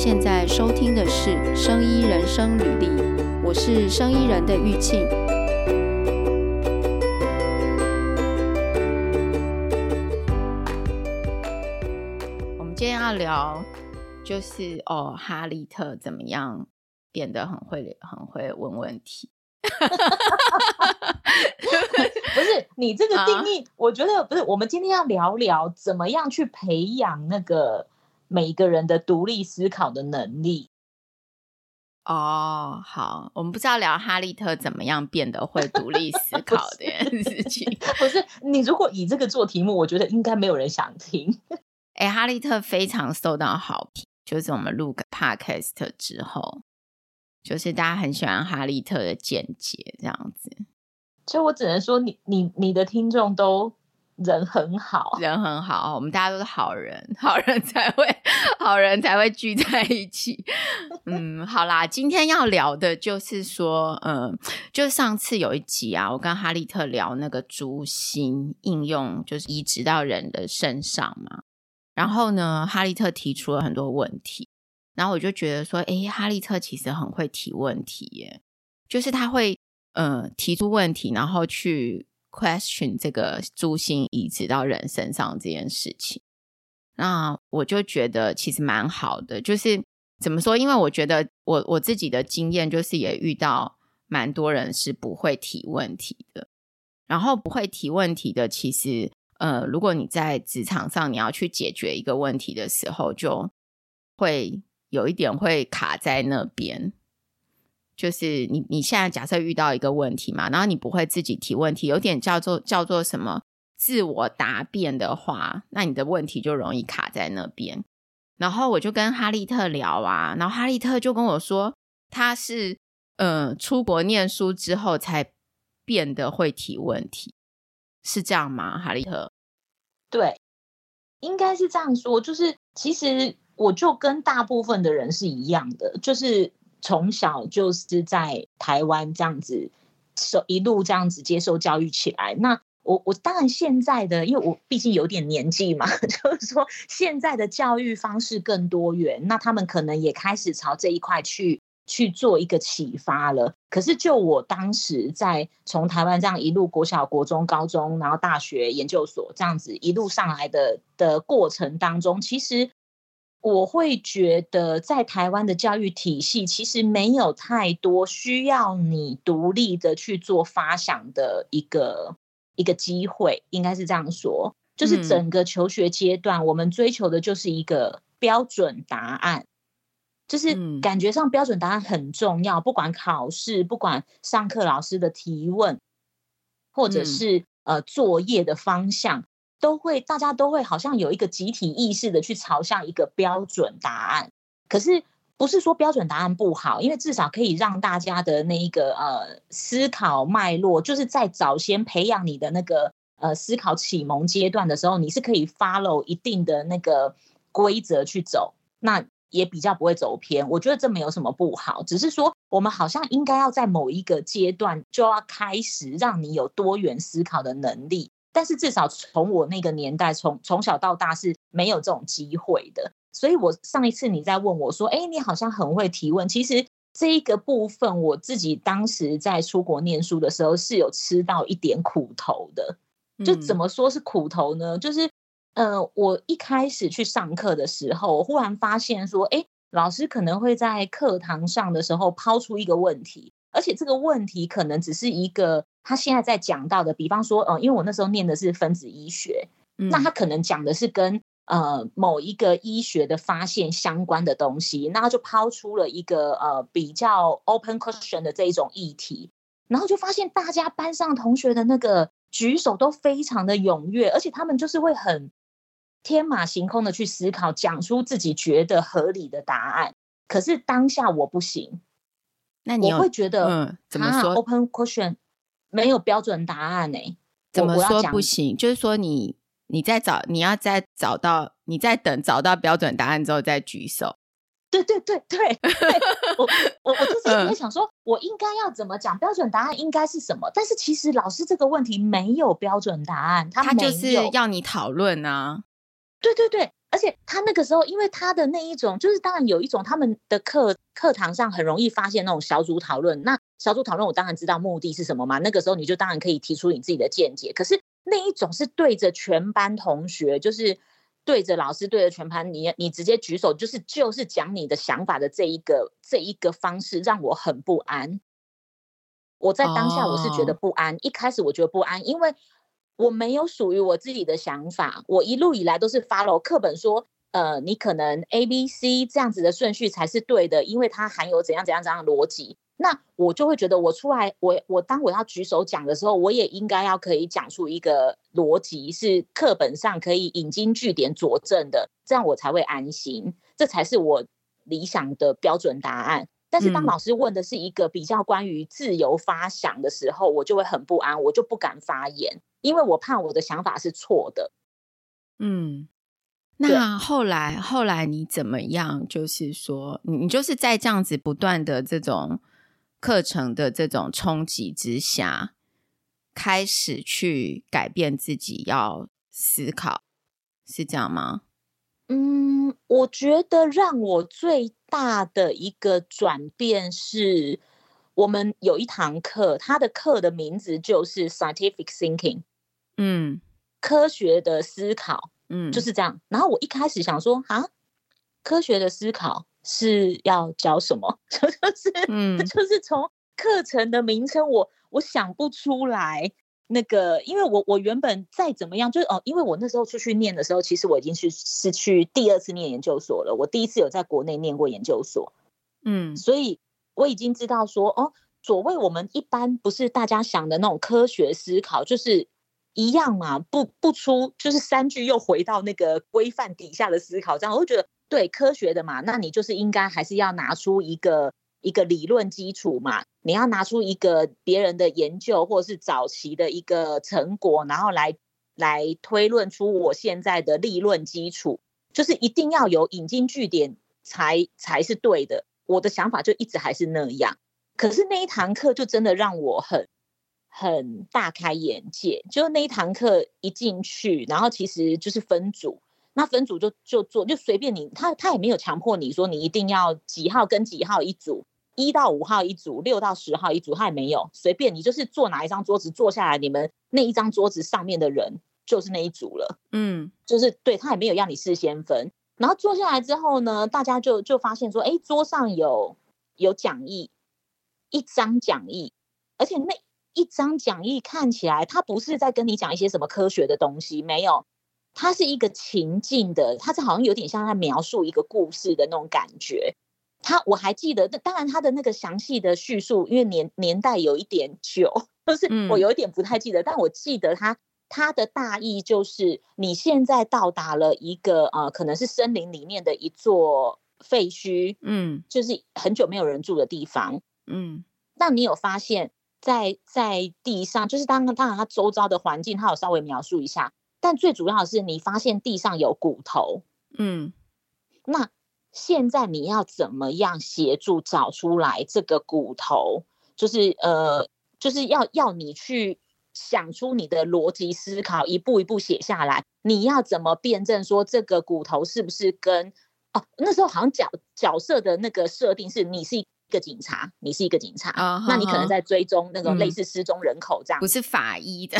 现在收听的是《生医人生履历》，我是生医人的玉庆。我们今天要聊，就是哦，哈利特怎么样变得很会、很会问问题？不是你这个定义，啊、我觉得不是。我们今天要聊聊怎么样去培养那个。每个人的独立思考的能力。哦，好，我们不知道聊哈利特怎么样变得会独立思 考这件事情。不是，你如果以这个做题目，我觉得应该没有人想听。哎、欸，哈利特非常受到好评，就是我们录个 podcast 之后，就是大家很喜欢哈利特的见解，这样子。所以我只能说你，你你你的听众都。人很好，人很好，我们大家都是好人，好人才会，好人才会聚在一起。嗯，好啦，今天要聊的就是说，嗯，就上次有一集啊，我跟哈利特聊那个竹心应用，就是移植到人的身上嘛。然后呢，哈利特提出了很多问题，然后我就觉得说，诶，哈利特其实很会提问题耶，就是他会，呃，提出问题，然后去。Question 这个猪心移植到人身上这件事情，那我就觉得其实蛮好的。就是怎么说？因为我觉得我我自己的经验就是也遇到蛮多人是不会提问题的。然后不会提问题的，其实呃，如果你在职场上你要去解决一个问题的时候，就会有一点会卡在那边。就是你，你现在假设遇到一个问题嘛，然后你不会自己提问题，有点叫做叫做什么自我答辩的话，那你的问题就容易卡在那边。然后我就跟哈利特聊啊，然后哈利特就跟我说，他是嗯、出国念书之后才变得会提问题，是这样吗？哈利特？对，应该是这样说。就是其实我就跟大部分的人是一样的，就是。从小就是在台湾这样子受一路这样子接受教育起来。那我我当然现在的，因为我毕竟有点年纪嘛，就是说现在的教育方式更多元，那他们可能也开始朝这一块去去做一个启发了。可是就我当时在从台湾这样一路国小、国中、高中，然后大学、研究所这样子一路上来的的过程当中，其实。我会觉得，在台湾的教育体系其实没有太多需要你独立的去做发想的一个一个机会，应该是这样说。就是整个求学阶段，我们追求的就是一个标准答案，就是感觉上标准答案很重要，不管考试，不管上课老师的提问，或者是呃作业的方向。都会，大家都会好像有一个集体意识的去朝向一个标准答案。可是不是说标准答案不好，因为至少可以让大家的那一个呃思考脉络，就是在早先培养你的那个呃思考启蒙阶段的时候，你是可以 follow 一定的那个规则去走，那也比较不会走偏。我觉得这没有什么不好，只是说我们好像应该要在某一个阶段就要开始让你有多元思考的能力。但是至少从我那个年代，从从小到大是没有这种机会的。所以我上一次你在问我说：“哎，你好像很会提问。”其实这一个部分，我自己当时在出国念书的时候是有吃到一点苦头的。就怎么说是苦头呢？就是呃，我一开始去上课的时候，我忽然发现说：“哎，老师可能会在课堂上的时候抛出一个问题。”而且这个问题可能只是一个他现在在讲到的，比方说，呃，因为我那时候念的是分子医学，嗯、那他可能讲的是跟呃某一个医学的发现相关的东西，那他就抛出了一个呃比较 open question 的这一种议题，然后就发现大家班上同学的那个举手都非常的踊跃，而且他们就是会很天马行空的去思考，讲出自己觉得合理的答案。可是当下我不行。那你会觉得，嗯，怎么说？Open question 没有标准答案呢？怎么说不行？就是说你你在找，你要再找到，你在等找到标准答案之后再举手。对对对 对，我我我自己也想说，我应该要怎么讲？标准答案应该是什么？但是其实老师这个问题没有标准答案，他他就是要你讨论啊。对对对，而且他那个时候，因为他的那一种，就是当然有一种他们的课课堂上很容易发现那种小组讨论。那小组讨论，我当然知道目的是什么嘛。那个时候你就当然可以提出你自己的见解。可是那一种是对着全班同学，就是对着老师，对着全班，你你直接举手，就是就是讲你的想法的这一个这一个方式，让我很不安。我在当下我是觉得不安，一开始我觉得不安，因为。我没有属于我自己的想法，我一路以来都是 follow 课本说，呃，你可能 A B C 这样子的顺序才是对的，因为它含有怎样怎样怎样的逻辑。那我就会觉得，我出来，我我当我要举手讲的时候，我也应该要可以讲出一个逻辑，是课本上可以引经据典佐证的，这样我才会安心，这才是我理想的标准答案。但是当老师问的是一个比较关于自由发想的时候，我就会很不安，我就不敢发言。因为我怕我的想法是错的，嗯，那后来后来你怎么样？就是说，你就是在这样子不断的这种课程的这种冲击之下，开始去改变自己，要思考，是这样吗？嗯，我觉得让我最大的一个转变是。我们有一堂课，它的课的名字就是 scientific thinking，嗯，科学的思考，嗯，就是这样。然后我一开始想说，啊，科学的思考是要教什么？就是，嗯，就是从课程的名称，我我想不出来那个，因为我我原本再怎么样，就是哦，因为我那时候出去念的时候，其实我已经是是去第二次念研究所了。我第一次有在国内念过研究所，嗯，所以。我已经知道说哦，所谓我们一般不是大家想的那种科学思考，就是一样嘛，不不出就是三句又回到那个规范底下的思考，这样我就觉得对科学的嘛，那你就是应该还是要拿出一个一个理论基础嘛，你要拿出一个别人的研究或是早期的一个成果，然后来来推论出我现在的立论基础，就是一定要有引经据典才才是对的。我的想法就一直还是那样，可是那一堂课就真的让我很很大开眼界。就那一堂课一进去，然后其实就是分组，那分组就就做，就随便你，他他也没有强迫你说你一定要几号跟几号一组，一到五号一组，六到十号一组，他也没有，随便你就是坐哪一张桌子坐下来，你们那一张桌子上面的人就是那一组了。嗯，就是对他也没有要你事先分。然后坐下来之后呢，大家就就发现说，哎，桌上有有讲义，一张讲义，而且那一张讲义看起来，他不是在跟你讲一些什么科学的东西，没有，它是一个情境的，它是好像有点像在描述一个故事的那种感觉。它我还记得，当然它的那个详细的叙述，因为年年代有一点久，就是我有一点不太记得，嗯、但我记得它。它的大意就是，你现在到达了一个呃，可能是森林里面的一座废墟，嗯，就是很久没有人住的地方，嗯。那你有发现在，在在地上，就是当当然它周遭的环境，它有稍微描述一下，但最主要的是你发现地上有骨头，嗯。那现在你要怎么样协助找出来这个骨头？就是呃，就是要要你去。想出你的逻辑思考，一步一步写下来。你要怎么辩证说这个骨头是不是跟哦？那时候好像角角色的那个设定是你是一个警察，你是一个警察，uh 那你可能在追踪那种类似失踪人口这样，不是法医的，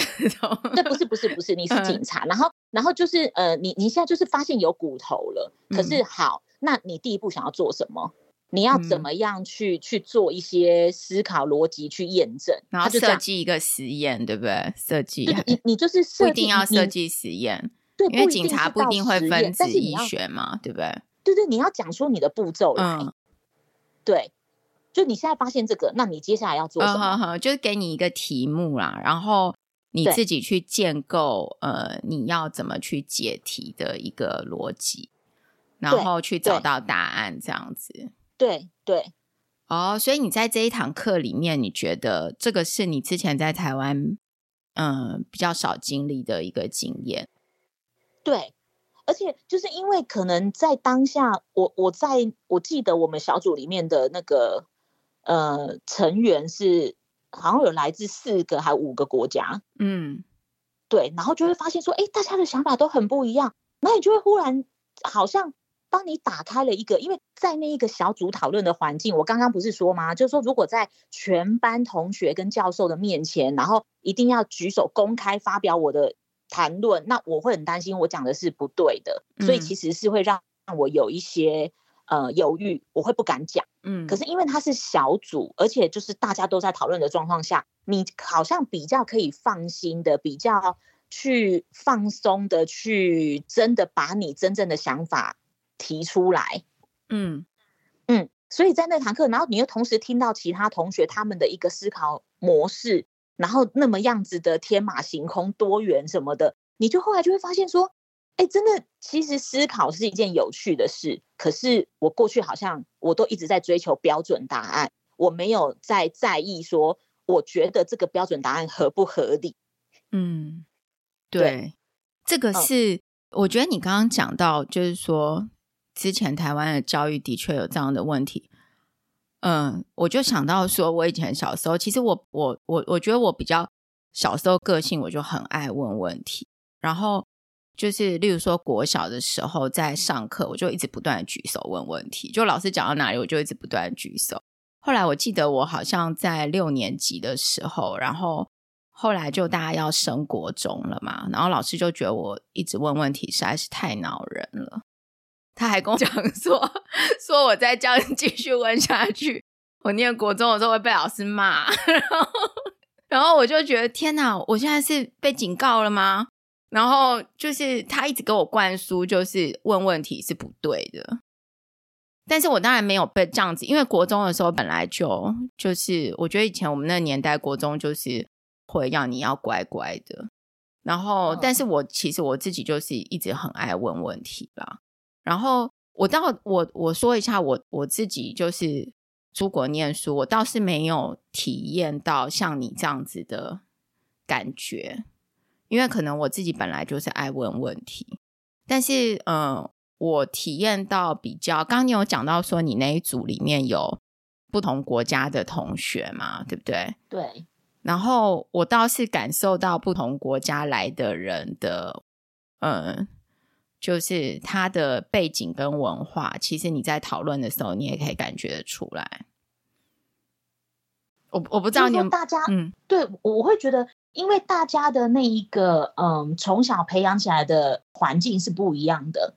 对，不是不是不是，你是警察。然后然后就是呃，你你现在就是发现有骨头了，可是好，那你第一步想要做什么？你要怎么样去、嗯、去做一些思考逻辑去验证，然后设计一个实验，对不对？设计。你你就是 不一定要设计实验，对，因为警察不一定会分子医学嘛，对不对？对对，你要讲出你的步骤来。嗯、对，就你现在发现这个，那你接下来要做什么？就是给你一个题目啦，然后你自己去建构，呃，你要怎么去解题的一个逻辑，然后去找到答案，这样子。对对，哦，所以你在这一堂课里面，你觉得这个是你之前在台湾，嗯，比较少经历的一个经验。对，而且就是因为可能在当下，我我在我记得我们小组里面的那个呃成员是好像有来自四个还五个国家，嗯，对，然后就会发现说，哎，大家的想法都很不一样，那你就会忽然。好像帮你打开了一个，因为在那一个小组讨论的环境，我刚刚不是说吗？就是说，如果在全班同学跟教授的面前，然后一定要举手公开发表我的谈论，那我会很担心我讲的是不对的，所以其实是会让我有一些呃犹豫，我会不敢讲。嗯，可是因为它是小组，而且就是大家都在讨论的状况下，你好像比较可以放心的，比较去放松的去真的把你真正的想法提出来。嗯嗯，所以在那堂课，然后你又同时听到其他同学他们的一个思考模式，然后那么样子的天马行空、多元什么的，你就后来就会发现说。哎，真的，其实思考是一件有趣的事。可是我过去好像我都一直在追求标准答案，我没有在在意说，我觉得这个标准答案合不合理。嗯，对，对这个是、嗯、我觉得你刚刚讲到，就是说之前台湾的教育的确有这样的问题。嗯，我就想到说，我以前小时候，其实我我我我觉得我比较小时候个性，我就很爱问问题，然后。就是，例如说国小的时候，在上课，我就一直不断的举手问问题。就老师讲到哪里，我就一直不断的举手。后来我记得我好像在六年级的时候，然后后来就大家要升国中了嘛，然后老师就觉得我一直问问题实在是太恼人了。他还跟我讲 说，说我再这样继续问下去，我念国中的时候会被老师骂。然后，然后我就觉得天哪，我现在是被警告了吗？然后就是他一直给我灌输，就是问问题是不对的。但是我当然没有被这样子，因为国中的时候本来就就是，我觉得以前我们那个年代国中就是会要你要乖乖的。然后，但是我其实我自己就是一直很爱问问题吧。然后我到我我说一下我我自己就是出国念书，我倒是没有体验到像你这样子的感觉。因为可能我自己本来就是爱问问题，但是嗯、呃，我体验到比较，刚刚你有讲到说你那一组里面有不同国家的同学嘛，对不对？对。然后我倒是感受到不同国家来的人的，嗯，就是他的背景跟文化，其实你在讨论的时候，你也可以感觉得出来。我我不知道你们大家，嗯，对，我会觉得。因为大家的那一个嗯，从小培养起来的环境是不一样的，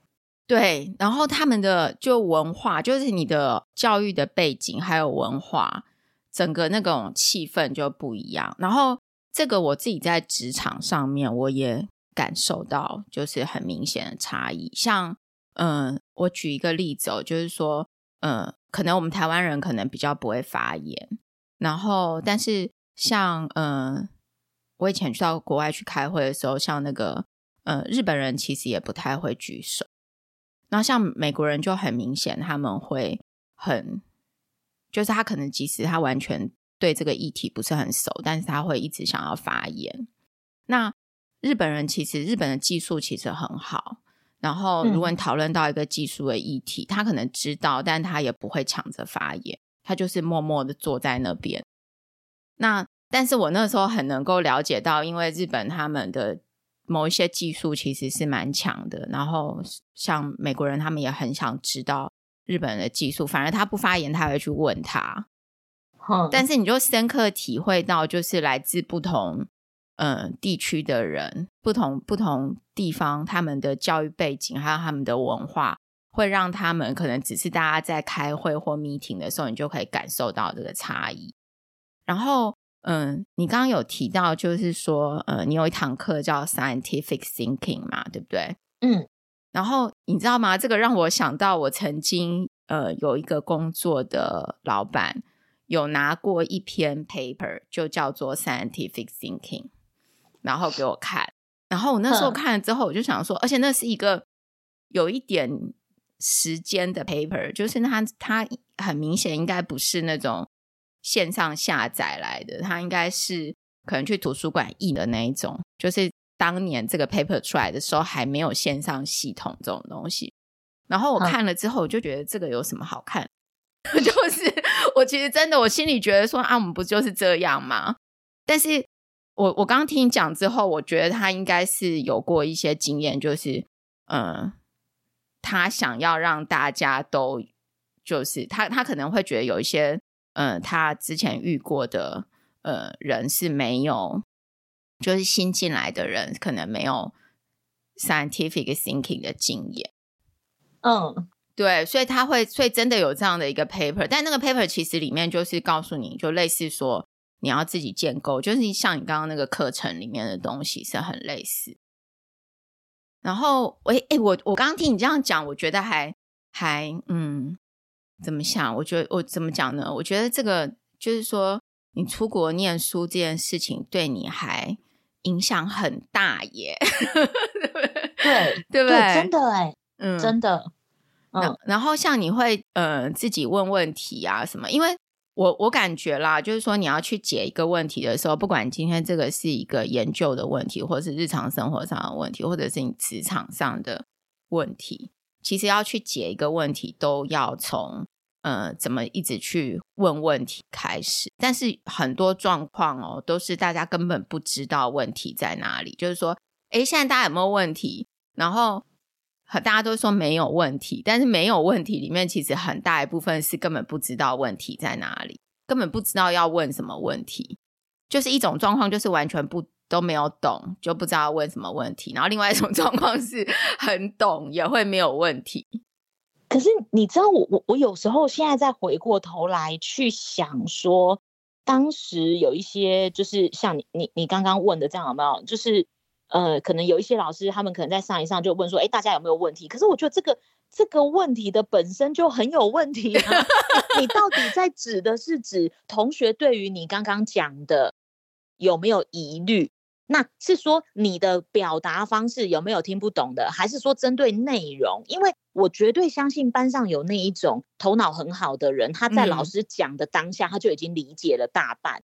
对。然后他们的就文化，就是你的教育的背景还有文化，整个那种气氛就不一样。然后这个我自己在职场上面我也感受到，就是很明显的差异。像嗯，我举一个例子哦，就是说嗯，可能我们台湾人可能比较不会发言，然后但是像嗯。我以前去到国外去开会的时候，像那个呃日本人其实也不太会举手，然后像美国人就很明显他们会很，就是他可能即使他完全对这个议题不是很熟，但是他会一直想要发言。那日本人其实日本的技术其实很好，然后如果你讨论到一个技术的议题，嗯，他可能知道，但他也不会抢着发言，他就是默默的坐在那边。那但是我那时候很能够了解到，因为日本他们的某一些技术其实是蛮强的，然后像美国人他们也很想知道日本人的技术，反而他不发言，他会去问他。嗯，但是你就深刻体会到，就是来自不同嗯、呃、地区的人，不同不同地方，他们的教育背景还有他们的文化，会让他们可能只是大家在开会或 meeting 的时候，你就可以感受到这个差异，然后。嗯，你刚刚有提到，就是说，呃，你有一堂课叫 scientific thinking 嘛，对不对？嗯，然后你知道吗？这个让我想到，我曾经呃有一个工作的老板有拿过一篇 paper，就叫做 scientific thinking，然后给我看。然后我那时候看了之后，我就想说，而且那是一个有一点时间的 paper，就是它它很明显应该不是那种。线上下载来的，他应该是可能去图书馆印的那一种，就是当年这个 paper 出来的时候还没有线上系统这种东西。然后我看了之后，我就觉得这个有什么好看？就是我其实真的我心里觉得说啊，我们不就是这样吗？但是我我刚刚听你讲之后，我觉得他应该是有过一些经验，就是嗯，他想要让大家都就是他他可能会觉得有一些嗯、呃，他之前遇过的呃人是没有，就是新进来的人可能没有 scientific thinking 的经验。嗯，对，所以他会，所以真的有这样的一个 paper，但那个 paper 其实里面就是告诉你就类似说你要自己建构，就是像你刚刚那个课程里面的东西是很类似。然后，哎哎，我我刚刚听你这样讲，我觉得还还嗯，怎么想？我觉得我怎么讲呢？我觉得这个就是说，你出国念书这件事情对你还影响很大耶，对对不对？真的哎，嗯，真的。嗯，然后像你会呃自己问问题啊什么？因为。我我感觉啦，就是说你要去解一个问题的时候，不管今天这个是一个研究的问题，或者是日常生活上的问题，或者是你职场上的问题，其实要去解一个问题，都要从呃怎么一直去问问题开始。但是很多状况哦，都是大家根本不知道问题在哪里。就是说，诶，现在大家有没有问题？然后。大家都说没有问题，但是没有问题里面其实很大一部分是根本不知道问题在哪里，根本不知道要问什么问题，就是一种状况，就是完全不都没有懂，就不知道问什么问题。然后另外一种状况是很懂，也会没有问题。可是你知道我，我我有时候现在再回过头来去想说，当时有一些就是像你你你刚刚问的这样有没有？就是。呃，可能有一些老师，他们可能在上一上就问说，哎，大家有没有问题？可是我觉得这个这个问题的本身就很有问题啊！你到底在指的是指同学对于你刚刚讲的有没有疑虑？那是说你的表达方式有没有听不懂的，还是说针对内容？因为我绝对相信班上有那一种头脑很好的人，他在老师讲的当下，他就已经理解了大半。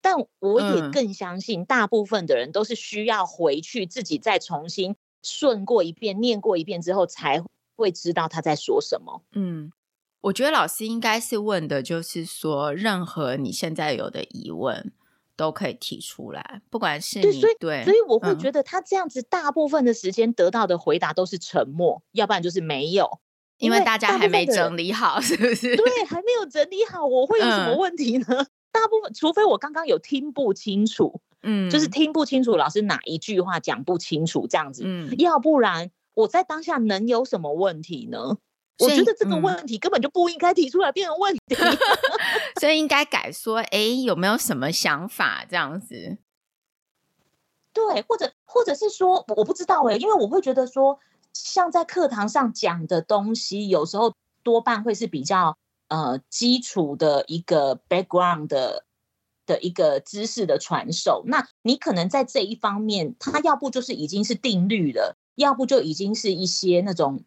但我也更相信，大部分的人都是需要回去自己再重新顺过一遍、念过一遍之后，才会知道他在说什么。嗯，我觉得老师应该是问的，就是说，任何你现在有的疑问都可以提出来，不管是你对，所以对，所以我会觉得他这样子，大部分的时间得到的回答都是沉默，嗯、要不然就是没有，因为大家还没整理好，是不是？对，还没有整理好，我会有什么问题呢？嗯 大部分，除非我刚刚有听不清楚，嗯，就是听不清楚老师哪一句话讲不清楚这样子，嗯，要不然我在当下能有什么问题呢？我觉得这个问题根本就不应该提出来变成问题，嗯、所以应该改说，哎，有没有什么想法这样子？对，或者或者是说，我不知道哎，因为我会觉得说，像在课堂上讲的东西，有时候多半会是比较。呃，基础的一个 background 的的一个知识的传授，那你可能在这一方面，它要不就是已经是定律了，要不就已经是一些那种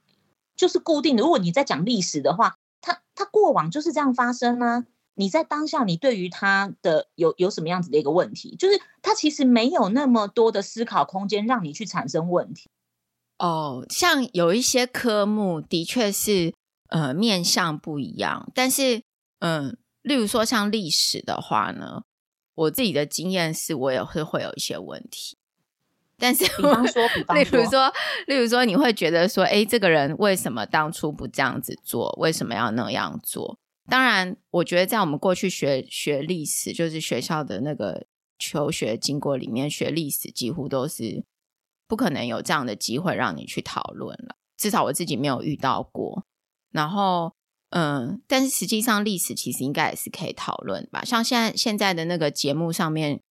就是固定的。如果你在讲历史的话，它它过往就是这样发生啊。你在当下，你对于它的有有什么样子的一个问题，就是它其实没有那么多的思考空间让你去产生问题。哦，像有一些科目的确是。呃，面向不一样，但是，嗯、例如说像历史的话呢，我自己的经验是我也是会有一些问题。但是，比方说，比方说，例如说，例如说，你会觉得说，哎，这个人为什么当初不这样子做？为什么要那样做？当然，我觉得在我们过去学学历史，就是学校的那个求学经过里面学历史，几乎都是不可能有这样的机会让你去讨论了。至少我自己没有遇到过。然后，嗯，但是实际上历史其实应该也是可以讨论吧。像现在现在的那个节目上面，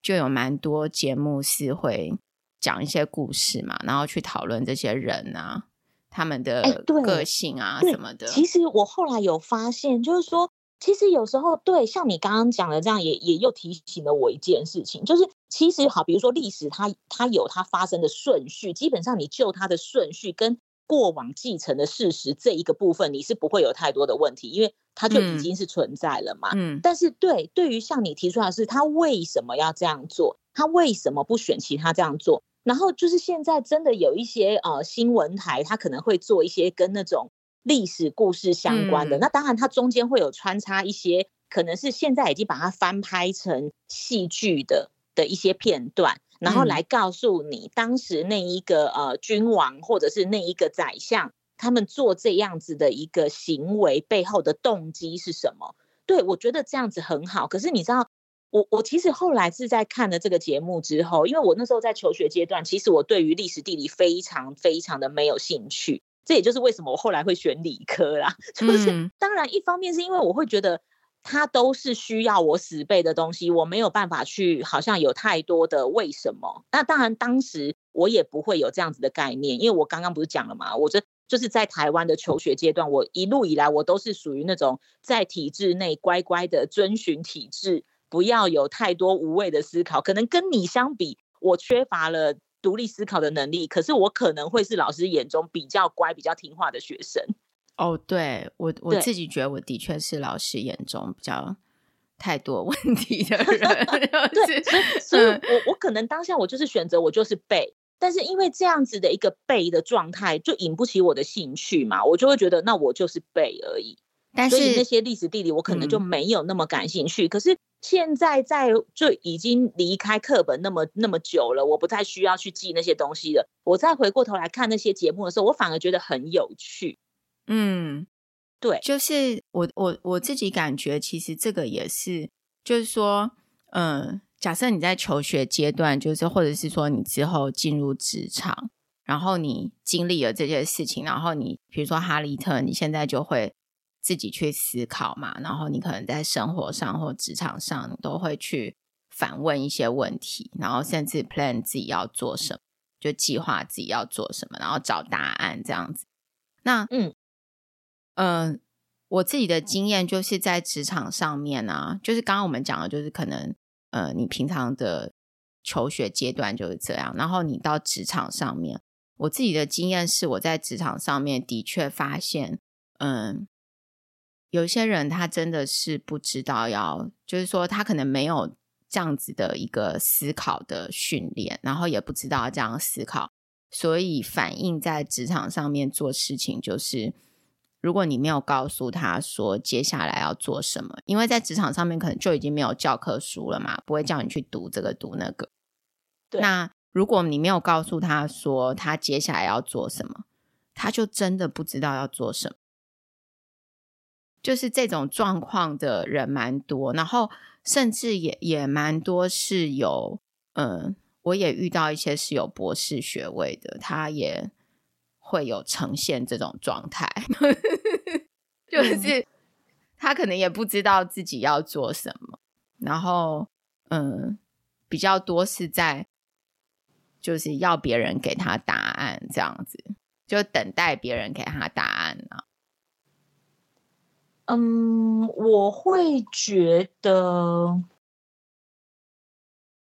就有蛮多节目是会讲一些故事嘛，然后去讨论这些人啊，他们的个性啊什么的。其实我后来有发现，就是说，其实有时候对，像你刚刚讲的这样也，也也又提醒了我一件事情，就是其实好，比如说历史它，它它有它发生的顺序，基本上你就它的顺序跟。过往继承的事实这一个部分，你是不会有太多的问题，因为它就已经是存在了嘛。嗯，但是对，对于像你提出来的是，他为什么要这样做？他为什么不选其他这样做？然后就是现在真的有一些呃新闻台，他可能会做一些跟那种历史故事相关的。嗯，那当然，它中间会有穿插一些，可能是现在已经把它翻拍成戏剧的的一些片段。然后来告诉你，当时那一个呃君王或者是那一个宰相，他们做这样子的一个行为背后的动机是什么？对，我觉得这样子很好。可是你知道，我我其实后来是在看了这个节目之后，因为我那时候在求学阶段，其实我对于历史地理非常非常的没有兴趣。这也就是为什么我后来会选理科啦。就是当然，一方面是因为我会觉得它都是需要我死背的东西，我没有办法去好像有太多的为什么。那当然，当时我也不会有这样子的概念，因为我刚刚不是讲了嘛，我这。就是在台湾的求学阶段，我一路以来我都是属于那种在体制内乖乖的遵循体制，不要有太多无谓的思考。可能跟你相比，我缺乏了独立思考的能力，可是我可能会是老师眼中比较乖、比较听话的学生。哦，对，我我自己觉得我的确是老师眼中比较太多 问题的人。对，所以所以我我可能当下我就是选择我就是背。但是因为这样子的一个背的状态，就引不起我的兴趣嘛，我就会觉得那我就是背而已。但是所以那些历史地理我可能就没有那么感兴趣。嗯、可是现在在就已经离开课本那么那么久了，我不太需要去记那些东西了。我再回过头来看那些节目的时候，我反而觉得很有趣。嗯，对，就是我我我自己感觉，其实这个也是，就是说，嗯。假设你在求学阶段，就是或者是说你之后进入职场，然后你经历了这些事情，然后你比如说哈利特，你现在就会自己去思考嘛，然后你可能在生活上或职场上，你都会去反问一些问题，然后甚至 plan 自己要做什么，就计划自己要做什么，然后找答案这样子。那嗯嗯、呃，我自己的经验就是在职场上面啊，就是刚刚我们讲的，就是可能。呃，你平常的求学阶段就是这样，然后你到职场上面，我自己的经验是，我在职场上面的确发现，嗯，有些人他真的是不知道要，就是说他可能没有这样子的一个思考的训练，然后也不知道这样思考，所以反映在职场上面做事情就是。如果你没有告诉他说接下来要做什么，因为在职场上面可能就已经没有教科书了嘛，不会叫你去读这个读那个。对。那如果你没有告诉他说他接下来要做什么，他就真的不知道要做什么。就是这种状况的人蛮多，然后甚至也也蛮多是有，嗯，我也遇到一些是有博士学位的，他也。会有呈现这种状态，就是他可能也不知道自己要做什么，然后嗯，比较多是在就是要别人给他答案这样子，就等待别人给他答案呢。嗯，我会觉得。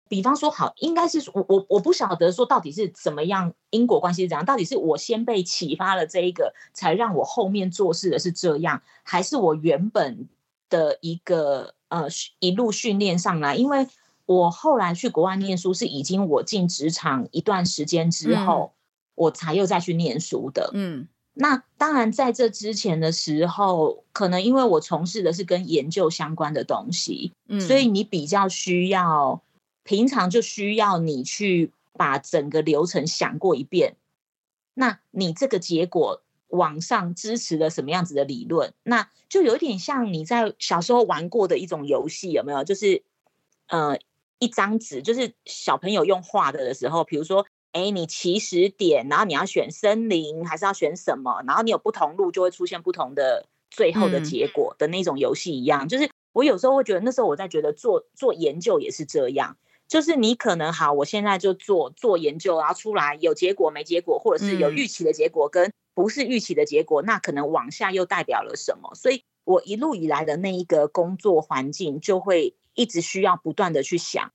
比方说，好，应该是我我我不晓得说到底是怎么样因果关系是怎样，到底是我先被启发了这一个，才让我后面做事的是这样，还是我原本的一个呃一路训练上来？因为我后来去国外念书是已经我进职场一段时间之后，嗯、我才又再去念书的。嗯，那当然在这之前的时候，可能因为我从事的是跟研究相关的东西，嗯，所以你比较需要。平常就需要你去把整个流程想过一遍，那你这个结果网上支持了什么样子的理论？那就有点像你在小时候玩过的一种游戏，有没有？就是呃，一张纸，就是小朋友用画的的时候，比如说，哎，你起始点，然后你要选森林，还是要选什么？然后你有不同路，就会出现不同的最后的结果的那种游戏一样。就是我有时候会觉得，那时候我在觉得做做研究也是这样。就是你可能好，我现在就做做研究，然后出来有结果没结果，或者是有预期的结果跟不是预期的结果，嗯、那可能往下又代表了什么？所以我一路以来的那一个工作环境就会一直需要不断的去想。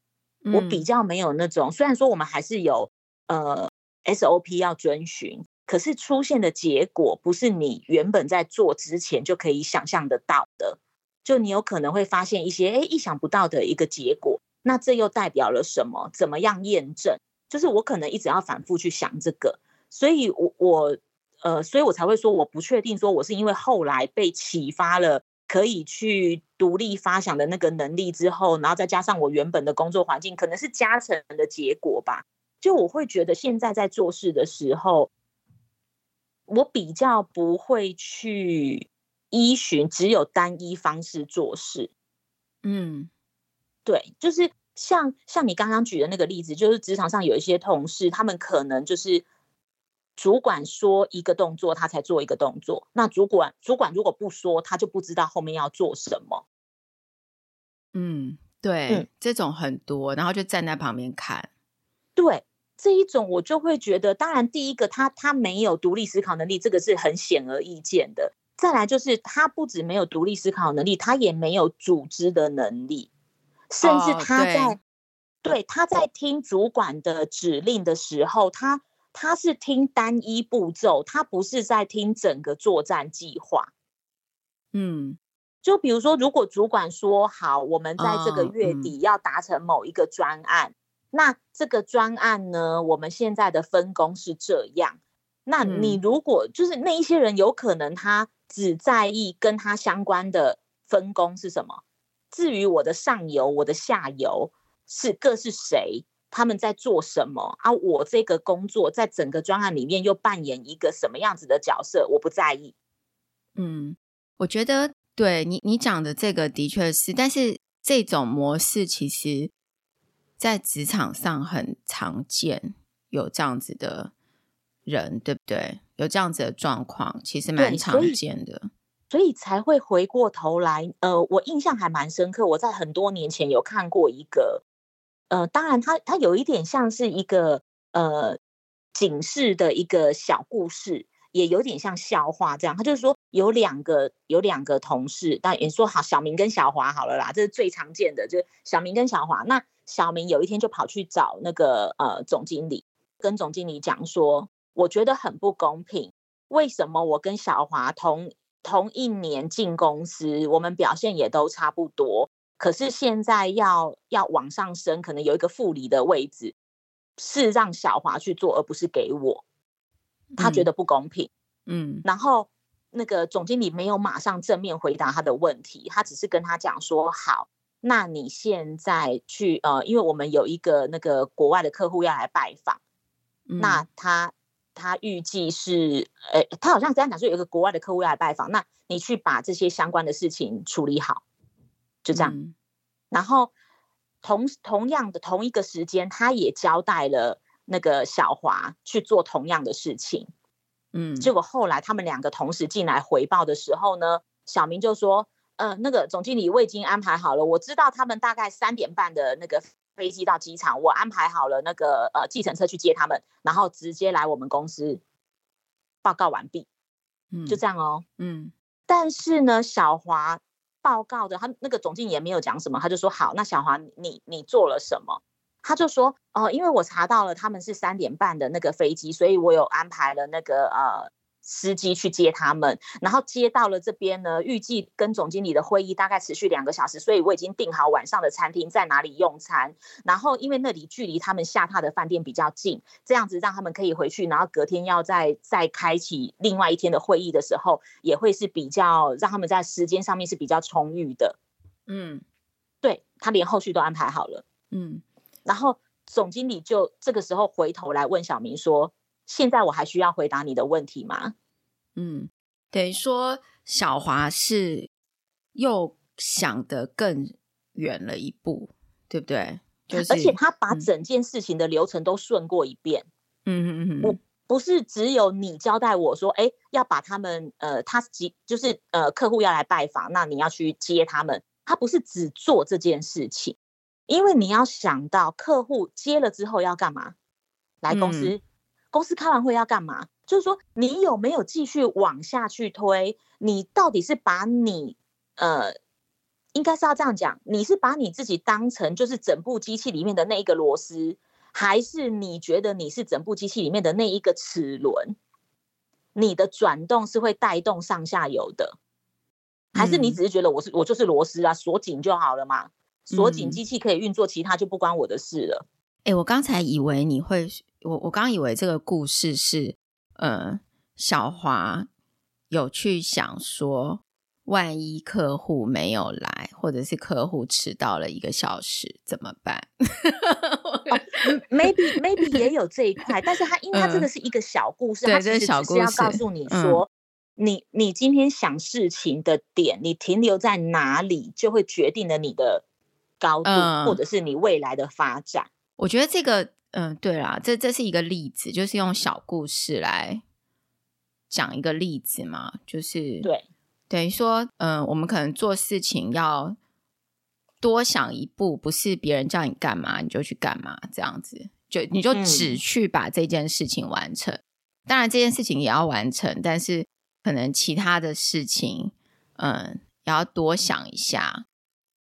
我比较没有那种，虽然说我们还是有呃 SOP 要遵循，可是出现的结果不是你原本在做之前就可以想象得到的，就你有可能会发现一些诶意想不到的一个结果。那这又代表了什么？怎么样验证？就是我可能一直要反复去想这个，所以我我呃，所以我才会说我不确定，说我是因为后来被启发了可以去独立发想的那个能力之后，然后再加上我原本的工作环境，可能是加成的结果吧。就我会觉得现在在做事的时候，我比较不会去依循只有单一方式做事。嗯，对，就是像像你刚刚举的那个例子，就是职场上有一些同事，他们可能就是主管说一个动作，他才做一个动作。那主管主管如果不说，他就不知道后面要做什么。嗯，对，嗯，这种很多，然后就站在旁边看。对。这一种我就会觉得，当然第一个他他没有独立思考能力，这个是很显而易见的。再来就是他不止没有独立思考能力，他也没有组织的能力，甚至他在、哦、对，对他在听主管的指令的时候，他他是听单一步骤，他不是在听整个作战计划。嗯，就比如说，如果主管说好，我们在这个月底要达成某一个专案。那这个专案呢，我们现在的分工是这样。那你如果就是那一些人，有可能他只在意跟他相关的分工是什么。至于我的上游、我的下游是各是谁，他们在做什么啊？我这个工作在整个专案里面又扮演一个什么样子的角色，我不在意。嗯，我觉得对你你讲的这个的确是，但是这种模式其实。在职场上很常见有这样子的人，对不对？有这样子的状况，其实蛮常见的，所以，才会回过头来。呃，我印象还蛮深刻，我在很多年前有看过一个，呃，当然它它有一点像是一个呃警示的一个小故事，也有点像笑话这样。他就是说有两个有两个同事，当然也说好小明跟小华好了啦，这是最常见的，就是小明跟小华那。小明有一天就跑去找那个呃总经理，跟总经理讲说：“我觉得很不公平，为什么我跟小华同同一年进公司，我们表现也都差不多，可是现在要要往上升，可能有一个副理的位置是让小华去做，而不是给我，他觉得不公平。”嗯，然后那个总经理没有马上正面回答他的问题，他只是跟他讲说：“好。”那你现在去呃，因为我们有一个那个国外的客户要来拜访，嗯、那他他预计是，呃，他好像这样讲说有一个国外的客户要来拜访，那你去把这些相关的事情处理好，就这样。嗯、然后同同样的同一个时间，他也交代了那个小华去做同样的事情，嗯，结果后来他们两个同时进来回报的时候呢，小明就说。嗯、呃，那个总经理我已经安排好了，我知道他们大概三点半的那个飞机到机场，我安排好了那个呃计程车去接他们，然后直接来我们公司报告完毕，嗯，就这样哦，嗯。但是呢，小华报告的他那个总经理也没有讲什么，他就说好，那小华你你做了什么？他就说哦、呃，因为我查到了他们是三点半的那个飞机，所以我有安排了那个呃。司机去接他们，然后接到了这边呢，预计跟总经理的会议大概持续两个小时，所以我已经订好晚上的餐厅在哪里用餐。然后因为那里距离他们下榻的饭店比较近，这样子让他们可以回去，然后隔天要再再开启另外一天的会议的时候，也会是比较让他们在时间上面是比较充裕的。嗯，对，他连后续都安排好了。嗯，然后总经理就这个时候回头来问小明说。现在我还需要回答你的问题吗？嗯，等于说小华是又想得更远了一步，对不对？就是，而且他把整件事情的流程都顺过一遍。嗯嗯嗯，我不是只有你交代我说，哎，要把他们呃，他即就是呃，客户要来拜访，那你要去接他们。他不是只做这件事情，因为你要想到客户接了之后要干嘛？来公司。嗯公司开完会要干嘛？就是说，你有没有继续往下去推？你到底是把你呃，应该是要这样讲，你是把你自己当成就是整部机器里面的那一个螺丝，还是你觉得你是整部机器里面的那一个齿轮？你的转动是会带动上下游的，还是你只是觉得我是我就是螺丝啊，锁紧就好了嘛？锁紧机器可以运作，其他就不关我的事了。哎、欸，我刚才以为你会。我我刚以为这个故事是，呃，小华有去想说，万一客户没有来，或者是客户迟到了一个小时，怎么办？哦、maybe maybe 也有这一块，但是他因为他这个是一个小故事，他、嗯、其实只是要告诉你说，嗯、你你今天想事情的点，你停留在哪里，就会决定了你的高度，嗯、或者是你未来的发展。我觉得这个，嗯，对啦，这这是一个例子，就是用小故事来讲一个例子嘛，就是对。等于说，嗯、呃，我们可能做事情要多想一步，不是别人叫你干嘛你就去干嘛，这样子，就你就只去把这件事情完成。嗯、当然，这件事情也要完成，但是可能其他的事情，嗯，也要多想一下。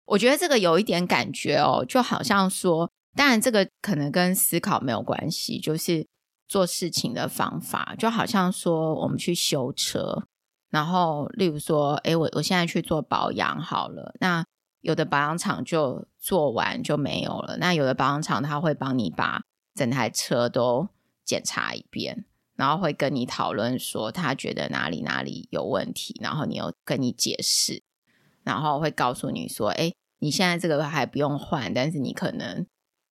我觉得这个有一点感觉哦，就好像说，当然这个可能跟思考没有关系，就是做事情的方法，就好像说我们去修车。然后，例如说，哎，我我现在去做保养好了。那有的保养厂就做完就没有了。那有的保养厂他会帮你把整台车都检查一遍，然后会跟你讨论说他觉得哪里哪里有问题，然后你又跟你解释，然后会告诉你说，哎，你现在这个还不用换，但是你可能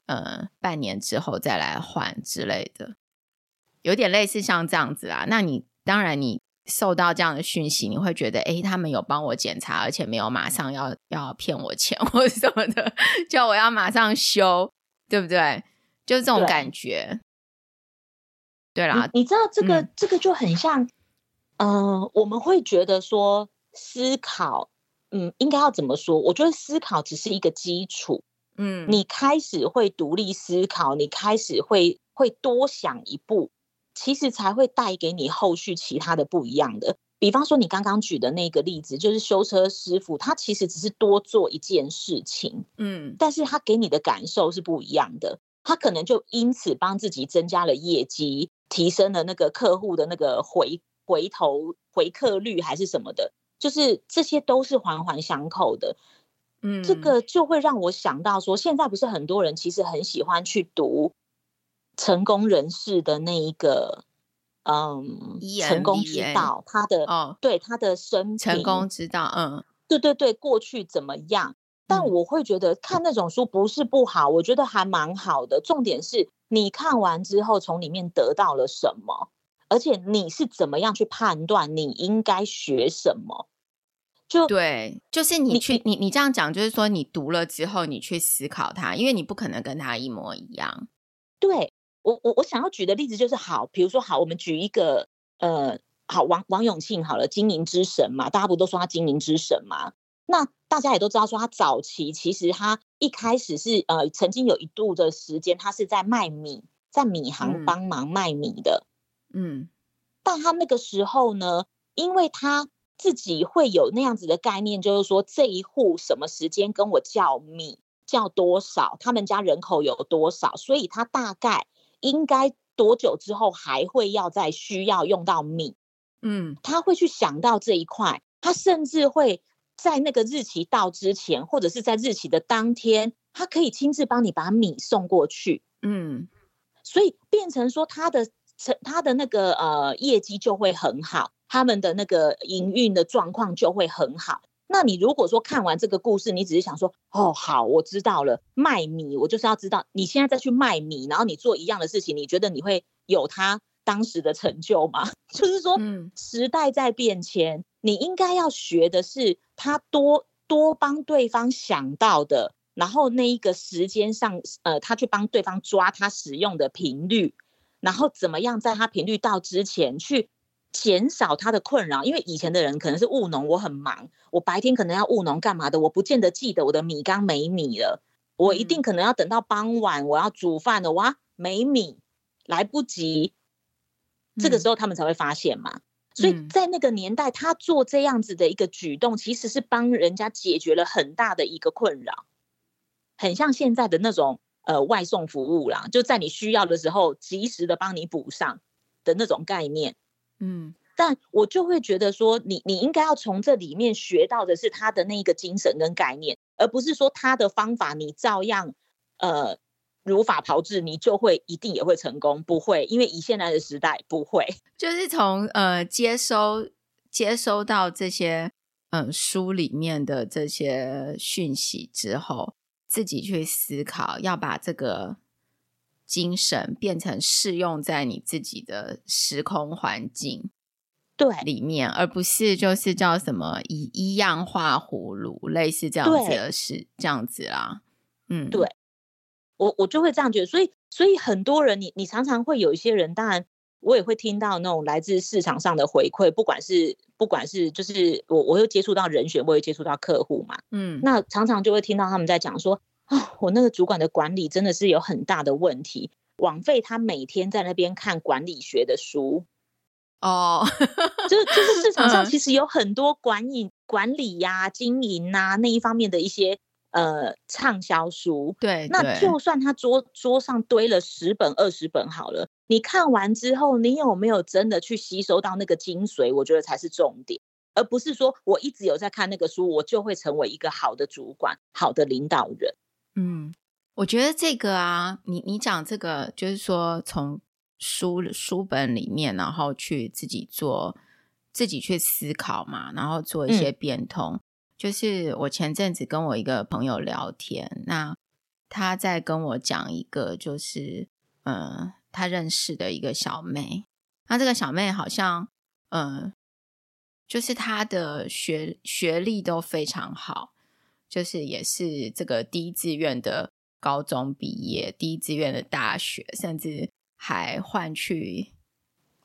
呃半年之后再来换之类的，有点类似像这样子啊。那你当然你。受到这样的讯息，你会觉得，哎，他们有帮我检查，而且没有马上要要骗我钱或者什么的，叫我要马上修，对不对？就是这种感觉。对，对啦你，你知道这个、嗯、这个就很像，嗯、呃，我们会觉得说思考，嗯，应该要怎么说？我觉得思考只是一个基础，嗯，你开始会独立思考，你开始会会多想一步。其实才会带给你后续其他的不一样的，比方说你刚刚举的那个例子，就是修车师傅，他其实只是多做一件事情，嗯，但是他给你的感受是不一样的，他可能就因此帮自己增加了业绩，提升了那个客户的那个回回头回客率还是什么的，就是这些都是环环相扣的，嗯，这个就会让我想到说，现在不是很多人其实很喜欢去读。成功人士的那一个，嗯成功之道，他的哦，对他的生成功之道，嗯，对对对，过去怎么样？但我会觉得看那种书不是不好，嗯、我觉得还蛮好的。重点是你看完之后从里面得到了什么，而且你是怎么样去判断你应该学什么？就对，就是你去你你，你这样讲，就是说你读了之后，你去思考它，因为你不可能跟它一模一样，对。我我我想要举的例子就是好，比如说好，我们举一个呃，好王王永庆好了，经营之神嘛，大家不都说他经营之神嘛？那大家也都知道说他早期其实他一开始是呃，曾经有一度的时间，他是在卖米，在米行帮忙卖米的，嗯，但他那个时候呢，因为他自己会有那样子的概念，就是说这一户什么时间跟我叫米叫多少，他们家人口有多少，所以他大概。应该多久之后还会要再需要用到米？嗯，他会去想到这一块，他甚至会在那个日期到之前，或者是在日期的当天，他可以亲自帮你把米送过去。嗯，所以变成说他的成他的那个呃业绩就会很好，他们的那个营运的状况就会很好。那你如果说看完这个故事，你只是想说，哦，好，我知道了，卖米，我就是要知道你现在再去卖米，然后你做一样的事情，你觉得你会有他当时的成就吗？就是说，时代在变迁，你应该要学的是他多多帮对方想到的，然后那一个时间上，呃，他去帮对方抓他使用的频率，然后怎么样在他频率到之前去。减少他的困扰，因为以前的人可能是务农，我很忙，我白天可能要务农干嘛的，我不见得记得我的米缸没米了，我一定可能要等到傍晚，我要煮饭了，哇，没米，来不及，这个时候他们才会发现嘛。所以在那个年代，他做这样子的一个举动，其实是帮人家解决了很大的一个困扰，很像现在的那种呃外送服务啦，就在你需要的时候及时的帮你补上的那种概念。嗯，但我就会觉得说你，你你应该要从这里面学到的是他的那一个精神跟概念，而不是说他的方法你照样呃如法炮制，你就会一定也会成功，不会，因为以现在的时代不会。就是从呃接收接收到这些嗯书里面的这些讯息之后，自己去思考，要把这个精神变成适用在你自己的时空环境对里面，而不是就是叫什么以一样化葫芦，类似这样子的事，这样子啦。嗯，对，我我就会这样觉得，所以所以很多人，你你常常会有一些人，当然。我也会听到那种来自市场上的回馈，不管是不管是就是我我又接触到人选，我也接触到客户嘛，嗯，那常常就会听到他们在讲说啊，我那个主管的管理真的是有很大的问题，枉费他每天在那边看管理学的书，哦，就就是市场上其实有很多管理管理呀、啊、经营啊那一方面的一些。呃，畅销书，对，那就算他桌桌上堆了十本、二十本好了，你看完之后，你有没有真的去吸收到那个精髓？我觉得才是重点，而不是说我一直有在看那个书，我就会成为一个好的主管、好的领导人。嗯，我觉得这个啊，你你讲这个，就是说从书书本里面，然后去自己做，自己去思考嘛，然后做一些变通。嗯就是我前阵子跟我一个朋友聊天，那他在跟我讲一个，就是嗯，他认识的一个小妹，那这个小妹好像嗯，就是她的学学历都非常好，就是也是这个第一志愿的高中毕业，第一志愿的大学，甚至还换去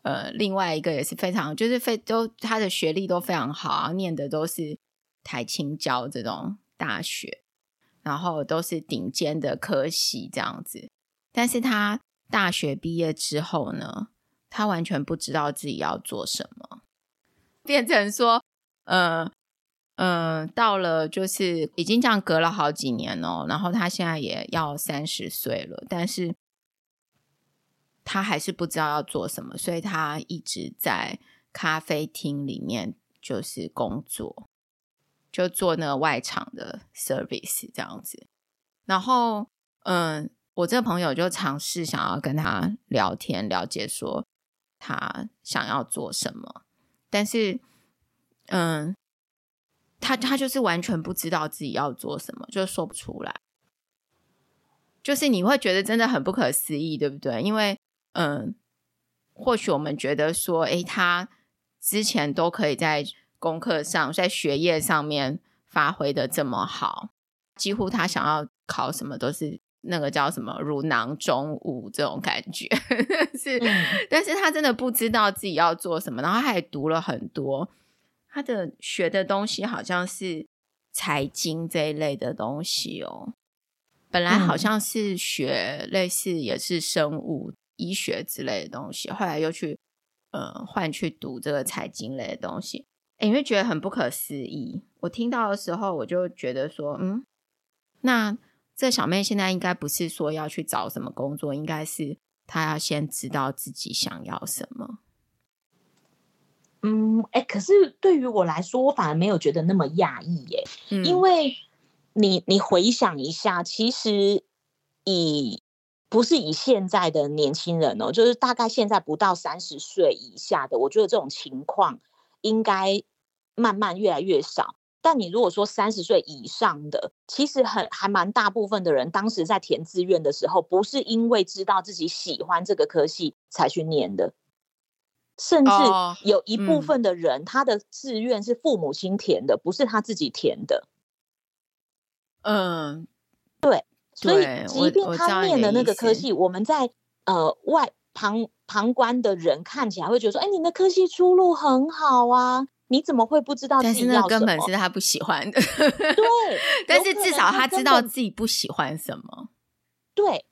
呃另外一个也是非常，就是非都他的学历都非常好，念的都是。台清交这种大学，然后都是顶尖的科系这样子，但是他大学毕业之后呢，他完全不知道自己要做什么，变成说，呃、嗯、到了就是已经这样隔了好几年哦，然后他现在也要三十岁了，但是他还是不知道要做什么，所以他一直在咖啡厅里面就是工作。就做那个外场的 service 这样子，然后嗯，我这个朋友就尝试想要跟他聊天，了解说他想要做什么，但是嗯，他他就是完全不知道自己要做什么，就说不出来。就是你会觉得真的很不可思议，对不对？因为嗯，或许我们觉得说，诶，他之前都可以在。功课上，在学业上面发挥的这么好，几乎他想要考什么都是那个叫什么如囊中物这种感觉，是，嗯、但是他真的不知道自己要做什么，然后他还读了很多，他的学的东西好像是财经这一类的东西哦，本来好像是学类似也是生物医学之类的东西，后来又去呃换去读这个财经类的东西。欸，因为觉得很不可思议。我听到的时候，我就觉得说，嗯，那这小妹现在应该不是说要去找什么工作，应该是她要先知道自己想要什么。嗯，哎，可是对于我来说，我反而没有觉得那么讶异耶。嗯，因为你你回想一下，其实以不是以现在的年轻人哦，就是大概现在不到三十岁以下的，我觉得这种情况。应该慢慢越来越少，但你如果说三十岁以上的，其实很还蛮大部分的人，当时在填志愿的时候，不是因为知道自己喜欢这个科系才去念的，甚至有一部分的人，哦嗯、他的志愿是父母亲填的，不是他自己填的。嗯，对，所以即便他念的那个科系，我，我们在呃外。旁旁观的人看起来会觉得说：“哎，你的科系出路很好啊，你怎么会不知道自己要什么？”但是那根本是他不喜欢的。对，但是至少他知道自己不喜欢什么。对，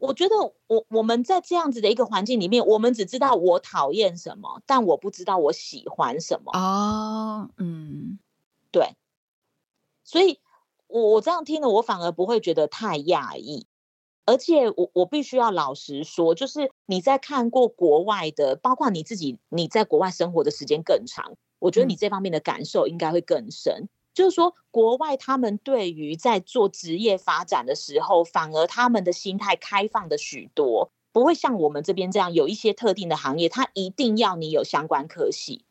我觉得我我们在这样子的一个环境里面，我们只知道我讨厌什么，但我不知道我喜欢什么。哦，嗯，对，所以我我这样听了，我反而不会觉得太讶异。而且我我必须要老实说，就是你在看过国外的，包括你自己，你在国外生活的时间更长，我觉得你这方面的感受应该会更深。嗯、就是说，国外他们对于在做职业发展的时候，反而他们的心态开放的许多，不会像我们这边这样有一些特定的行业，他一定要你有相关科系，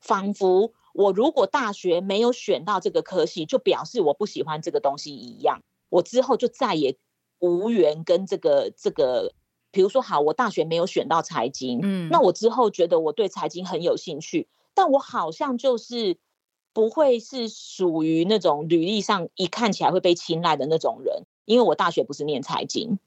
仿佛我如果大学没有选到这个科系，就表示我不喜欢这个东西一样，我之后就再也无缘跟这个这个，比如说好，我大学没有选到财经，嗯，那我之后觉得我对财经很有兴趣，但我好像就是不会是属于那种履历上一看起来会被青睐的那种人，因为我大学不是念财经，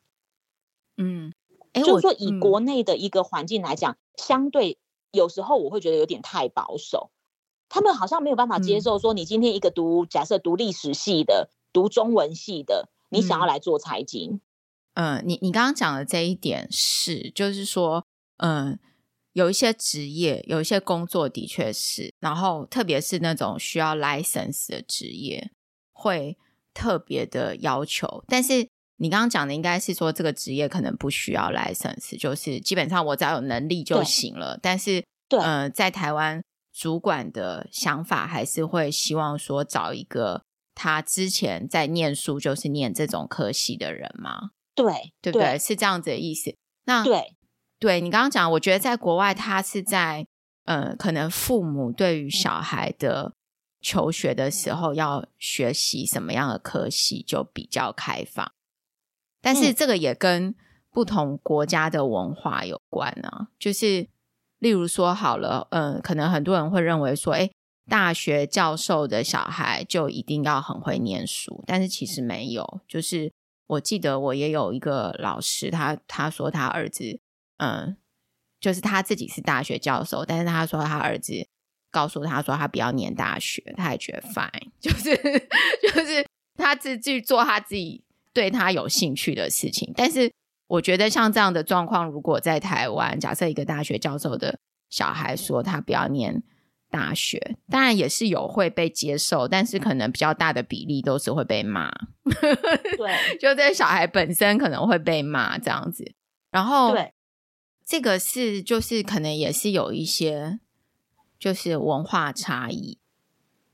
嗯，就是说以国内的一个环境来讲，相对。有时候我会觉得有点太保守，他们好像没有办法接受说，你今天一个读、嗯、假设读历史系的、读中文系的，你想要来做财经。嗯，你你刚刚讲的这一点是，就是说，嗯，有一些职业，有一些工作的确是，然后特别是那种需要 license 的职业，会特别的要求，但是。你刚刚讲的应该是说，这个职业可能不需要 license，就是基本上我只要有能力就行了。但是，对，呃，在台湾主管的想法还是会希望说找一个他之前在念书就是念这种科系的人嘛？对，对不对？对是这样子的意思。那对，对你刚刚讲，我觉得在国外，他是在呃，可能父母对于小孩的求学的时候要学习什么样的科系就比较开放。但是这个也跟不同国家的文化有关呢、啊嗯。就是例如说，好了，嗯、呃，可能很多人会认为说，哎，大学教授的小孩就一定要很会念书，但是其实没有。就是我记得我也有一个老师，他他说他儿子，嗯，就是他自己是大学教授，但是他说他儿子告诉他说他不要念大学，他也觉得 fine，就是 就是他自己做他自己。对他有兴趣的事情，但是我觉得像这样的状况，如果在台湾，假设一个大学教授的小孩说他不要念大学，当然也是有会被接受，但是可能比较大的比例都是会被骂。对，就这小孩本身可能会被骂这样子。然后，对，这个是就是可能也是有一些就是文化差异。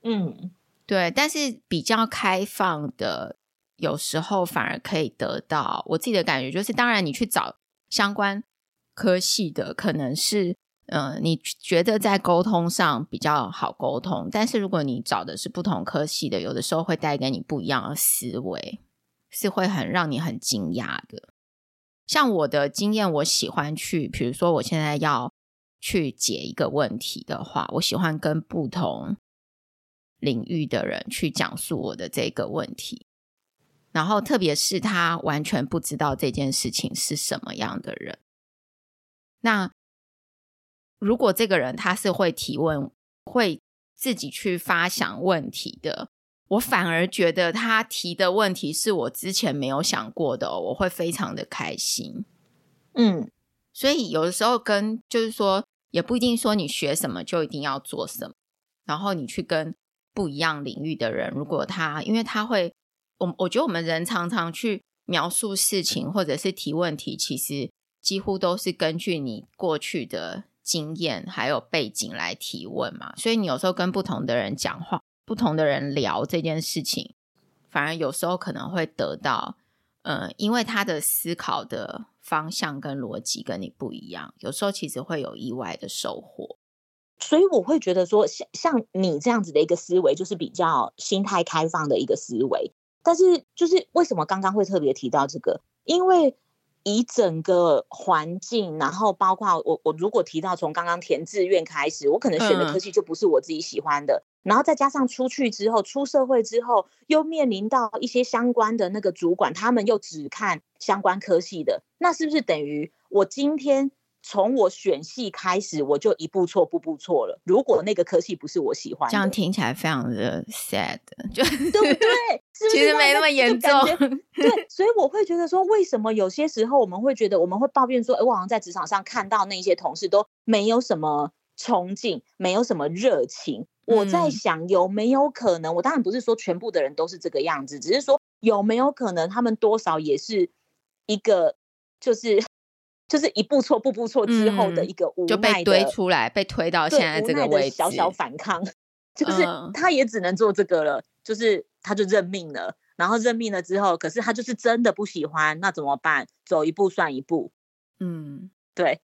嗯，对，但是比较开放的。有时候反而可以得到我自己的感觉，就是当然你去找相关科系的，可能是嗯、呃，你觉得在沟通上比较好沟通。但是如果你找的是不同科系的，有的时候会带给你不一样的思维，是会很让你很惊讶的。像我的经验，我喜欢去，比如说我现在要去解一个问题的话，我喜欢跟不同领域的人去讲述我的这个问题。然后，特别是他完全不知道这件事情是什么样的人。那如果这个人他是会提问、会自己去发想问题的，我反而觉得他提的问题是我之前没有想过的哦，我会非常的开心。嗯，所以有的时候跟就是说，也不一定说你学什么就一定要做什么。然后你去跟不一样领域的人，如果他因为他会。我我觉得我们人常常去描述事情，或者是提问题，其实几乎都是根据你过去的经验还有背景来提问嘛。所以你有时候跟不同的人讲话，不同的人聊这件事情，反而有时候可能会得到，嗯，因为他的思考的方向跟逻辑跟你不一样，有时候其实会有意外的收获。所以我会觉得说，像像你这样子的一个思维，就是比较心态开放的一个思维。但是，就是为什么刚刚会特别提到这个？因为以整个环境，然后包括我，我如果提到从刚刚填志愿开始，我可能选的科系就不是我自己喜欢的，嗯、然后再加上出去之后，出社会之后，又面临到一些相关的那个主管，他们又只看相关科系的，那是不是等于我今天？从我选系开始，我就一步错步步错了。如果那个科系不是我喜欢的，这样听起来非常的 sad，就对不对？是不是其实没那么严重。对，所以我会觉得说，为什么有些时候我们会觉得，我们会抱怨说，哎，我好像在职场上看到那些同事都没有什么冲劲，没有什么热情。嗯。我在想，有没有可能？我当然不是说全部的人都是这个样子，只是说有没有可能，他们多少也是一个，就是。就是一步错步步错之后的一个无奈就被堆出来，被推到现在这个位置，小小反抗，就是他也只能做这个了，就是他就认命了。然后认命了之后，可是他就是真的不喜欢，那怎么办？走一步算一步。嗯，对。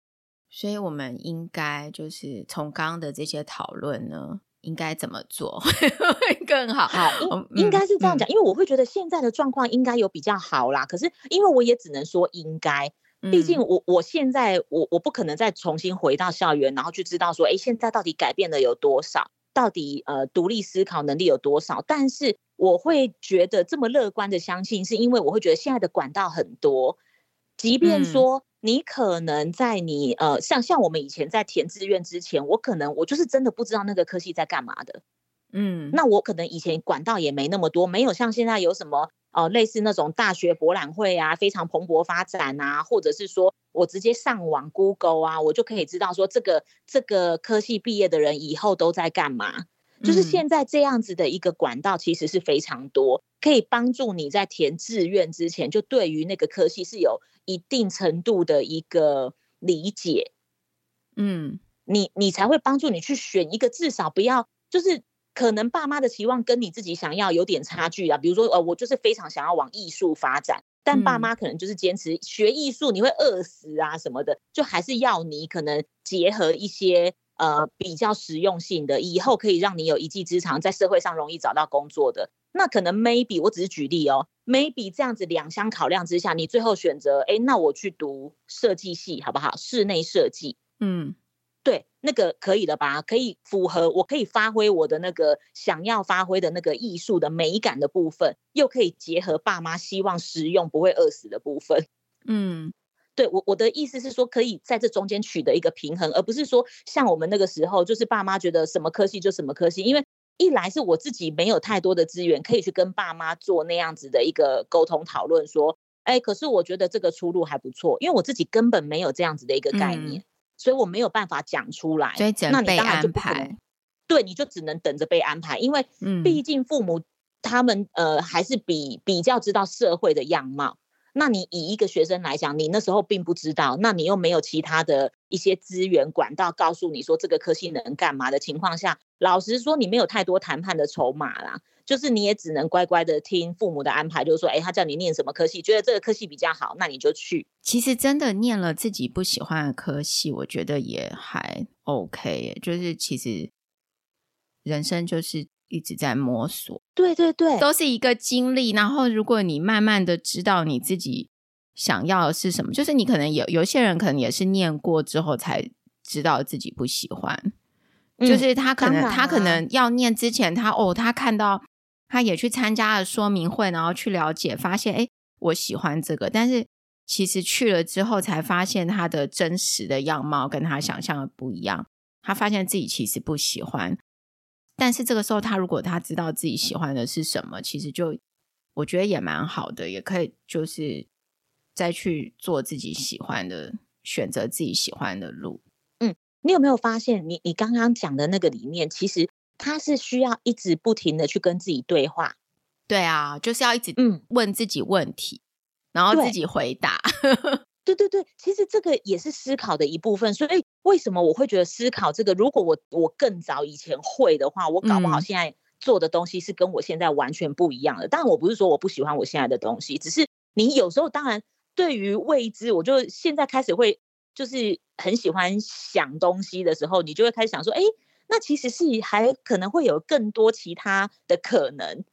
所以我们应该就是从刚刚的这些讨论呢，应该怎么做会更好？好，应应该是这样讲，嗯、因为我会觉得现在的状况应该有比较好啦。可是因为我也只能说应该，毕竟我我现在我我不可能再重新回到校园，然后去知道说，哎，现在到底改变了有多少？到底呃独立思考能力有多少？但是我会觉得这么乐观的相信，是因为我会觉得现在的管道很多，即便说。嗯你可能在你呃，像像我们以前在填志愿之前，我可能我就是真的不知道那个科系在干嘛的，嗯，那我可能以前管道也没那么多，没有像现在有什么呃类似那种大学博览会啊，非常蓬勃发展啊，或者是说我直接上网 Google 啊，我就可以知道说这个这个科系毕业的人以后都在干嘛。就是现在这样子的一个管道，其实是非常多，可以帮助你在填志愿之前，就对于那个科系是有一定程度的一个理解，嗯，你你才会帮助你去选一个至少不要，就是可能爸妈的期望跟你自己想要有点差距啊。比如说，呃，我就是非常想要往艺术发展，但爸妈可能就是坚持学艺术你会饿死啊什么的，就还是要你可能结合一些。呃，比较实用性的，以后可以让你有一技之长，在社会上容易找到工作的，那可能 maybe 我只是举例哦，maybe 这样子两相考量之下，你最后选择，哎，那我去读设计系好不好？室内设计，嗯，对，那个可以的吧？可以符合，我可以发挥我的那个想要发挥的那个艺术的美感的部分，又可以结合爸妈希望实用不会饿死的部分，嗯。对我我的意思是说，可以在这中间取得一个平衡，而不是说像我们那个时候，就是爸妈觉得什么科系就什么科系。因为一来是我自己没有太多的资源可以去跟爸妈做那样子的一个沟通讨论，说，哎，可是我觉得这个出路还不错，因为我自己根本没有这样子的一个概念，嗯、所以我没有办法讲出来。所以只能被安排。对，你就只能等着被安排，因为毕竟父母他们呃还是比比较知道社会的样貌。那你以一个学生来讲，你那时候并不知道，那你又没有其他的一些资源管道告诉你说这个科系能干嘛的情况下，老实说，你没有太多谈判的筹码啦，就是你也只能乖乖的听父母的安排，就是说，哎，他叫你念什么科系，觉得这个科系比较好，那你就去。其实真的念了自己不喜欢的科系，我觉得也还 OK，就是其实人生就是。一直在摸索，对对对，都是一个经历。然后，如果你慢慢的知道你自己想要的是什么，就是你可能有有些人可能也是念过之后才知道自己不喜欢，嗯、就是他可能、啊、他可能要念之前他，他哦，他看到他也去参加了说明会，然后去了解，发现哎，我喜欢这个，但是其实去了之后才发现他的真实的样貌跟他想象的不一样，他发现自己其实不喜欢。但是这个时候，他如果他知道自己喜欢的是什么，其实就我觉得也蛮好的，也可以就是再去做自己喜欢的，选择自己喜欢的路。嗯，你有没有发现你，你你刚刚讲的那个里面，其实他是需要一直不停的去跟自己对话。对啊，就是要一直嗯问自己问题，嗯、然后自己回答。对对对，其实这个也是思考的一部分。所以为什么我会觉得思考这个，如果我我更早以前会的话，我搞不好现在做的东西是跟我现在完全不一样的。当然，我不是说我不喜欢我现在的东西，只是你有时候当然对于未知，我就现在开始会就是很喜欢想东西的时候，你就会开始想说，哎，那其实是还可能会有更多其他的可能，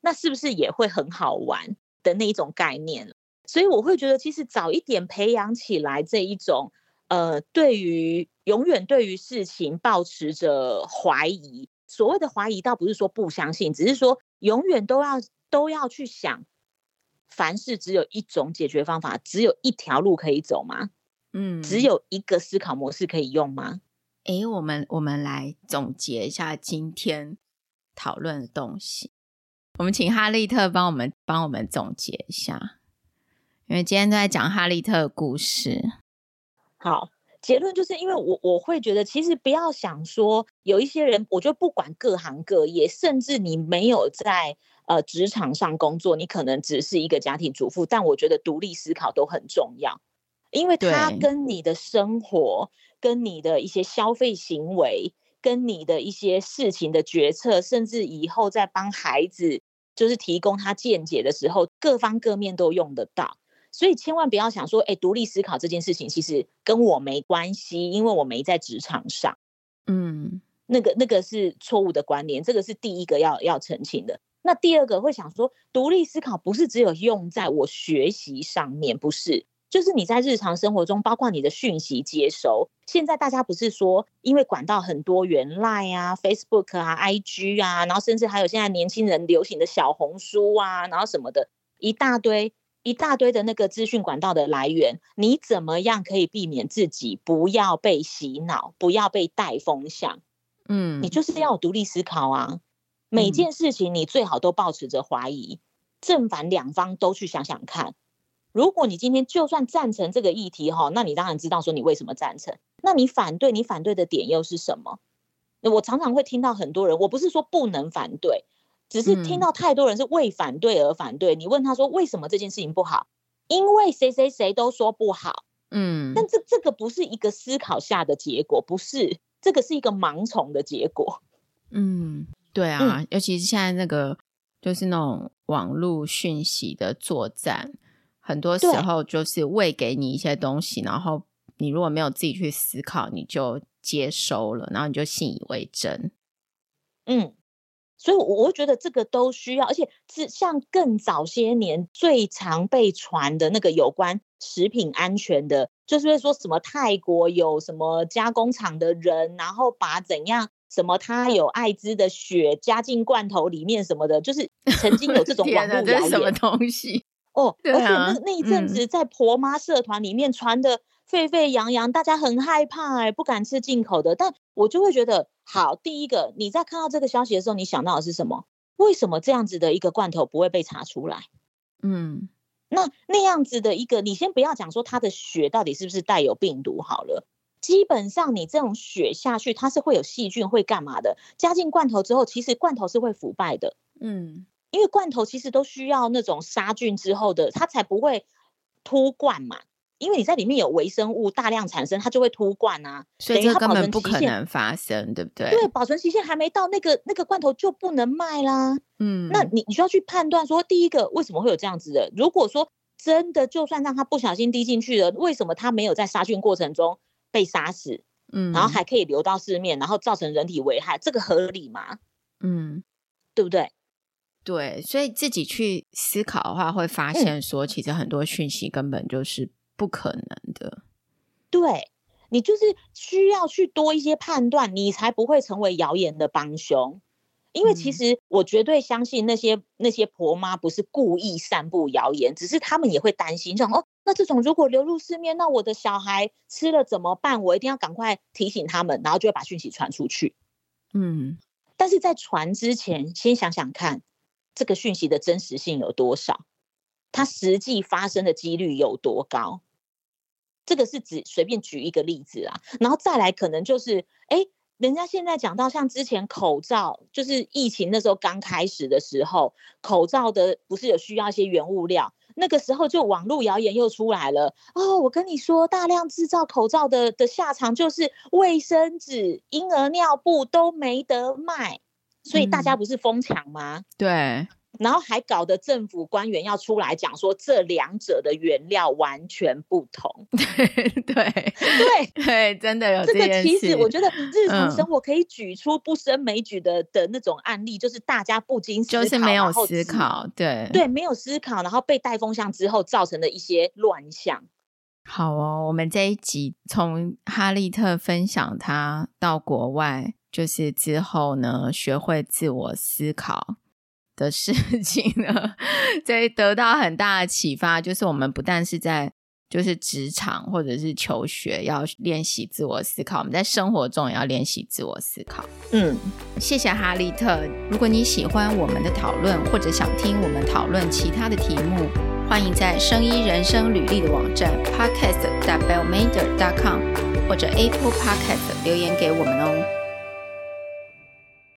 那是不是也会很好玩的那一种概念？所以我会觉得，其实早一点培养起来这一种，呃，对于永远对于事情抱持着怀疑，所谓的怀疑倒不是说不相信，只是说永远都要都要去想，凡事只有一种解决方法，只有一条路可以走吗？嗯，只有一个思考模式可以用吗？诶，我们我们来总结一下今天讨论的东西，我们请哈利特帮我们帮我们总结一下。因为今天都在讲哈利特的故事，好，结论就是因为我我会觉得，其实不要想说有一些人，我觉得不管各行各业，甚至你没有在呃职场上工作，你可能只是一个家庭主妇，但我觉得独立思考都很重要，因为它跟你的生活、跟你的一些消费行为、跟你的一些事情的决策，甚至以后在帮孩子就是提供他见解的时候，各方各面都用得到。所以千万不要想说，哎，独立思考这件事情其实跟我没关系，因为我没在职场上。嗯，那个那个是错误的观念，这个是第一个要要澄清的。那第二个会想说，独立思考不是只有用在我学习上面，不是。就是你在日常生活中，包括你的讯息接收，现在大家不是说，因为管道很多元，Line 啊、Facebook 啊、IG 啊，然后甚至还有现在年轻人流行的小红书啊，然后什么的，一大堆一大堆的那个资讯管道的来源，你怎么样可以避免自己不要被洗脑，不要被带风向？嗯，你就是要有独立思考啊，每件事情你最好都保持着怀疑，正反两方都去想想看。如果你今天就算赞成这个议题哈，那你当然知道说你为什么赞成。那你反对，你反对的点又是什么？我常常会听到很多人，我不是说不能反对，只是听到太多人是为反对而反对。你问他说为什么这件事情不好？因为谁谁谁都说不好。嗯，但这这个不是一个思考下的结果，不是，这个是一个盲从的结果。嗯，对啊，嗯，尤其是现在那个就是那种网络讯息的作战。很多时候就是喂给你一些东西，然后你如果没有自己去思考，你就接收了，然后你就信以为真。嗯，所以我会觉得这个都需要，而且是像更早些年最常被传的那个有关食品安全的，就是会说什么泰国有什么加工厂的人，然后把怎样什么他有艾滋的血加进罐头里面什么的，就是 曾经有这种网络谣言。什么东西？哦，而且那那一阵子在婆妈社团里面传的沸沸扬扬，嗯，大家很害怕哎，不敢吃进口的。但我就会觉得，好，第一个你在看到这个消息的时候，你想到的是什么？为什么这样子的一个罐头不会被查出来？嗯，那那样子的一个，你先不要讲说它的血到底是不是带有病毒好了，基本上你这种血下去，它是会有细菌会干嘛的？加进罐头之后，其实罐头是会腐败的。嗯。因为罐头其实都需要那种杀菌之后的，它才不会脱罐嘛。因为你在里面有微生物大量产生，它就会脱罐啊。所以这根本不可能发生，对不对？对，保存期限还没到，那个那个罐头就不能卖啦。嗯，那你你需要去判断说，第一个为什么会有这样子的？如果说真的就算让它不小心滴进去了，为什么它没有在杀菌过程中被杀死？嗯，然后还可以流到市面，然后造成人体危害，这个合理吗？嗯，对不对？对，所以自己去思考的话，会发现说，其实很多讯息根本就是不可能的。嗯、对，你就是需要去多一些判断，你才不会成为谣言的帮凶。因为其实我绝对相信那些那些婆妈不是故意散布谣言，只是他们也会担心，说哦，那这种如果流入市面，那我的小孩吃了怎么办？我一定要赶快提醒他们，然后就会把讯息传出去。嗯，但是在传之前，先想想看。这个讯息的真实性有多少？它实际发生的几率有多高？这个是指随便举一个例子啊，然后再来可能就是，哎，人家现在讲到像之前口罩，就是疫情那时候刚开始的时候，口罩的不是有需要一些原物料，那个时候就网络谣言又出来了。哦，我跟你说，大量制造口罩的的下场就是卫生纸、婴儿尿布都没得卖。所以大家不是疯抢吗？嗯？对，然后还搞得政府官员要出来讲说，这两者的原料完全不同。对对对对，真的有这，这个。其实我觉得日常生活可以举出不胜枚举的的那种案例，就是大家不经思考，就是没有思考，对对，没有思考，然后被带风向之后造成的一些乱象。好哦，我们这一集从哈利特分享他到国外。就是之后呢，学会自我思考的事情呢，所以得到很大的启发。就是我们不但是在就是职场或者是求学要练习自我思考，我们在生活中也要练习自我思考。嗯，谢谢哈利特。如果你喜欢我们的讨论，或者想听我们讨论其他的题目，欢迎在生医人生履历的网站 podcast.bellmader.com 或者 Apple Podcast 留言给我们哦。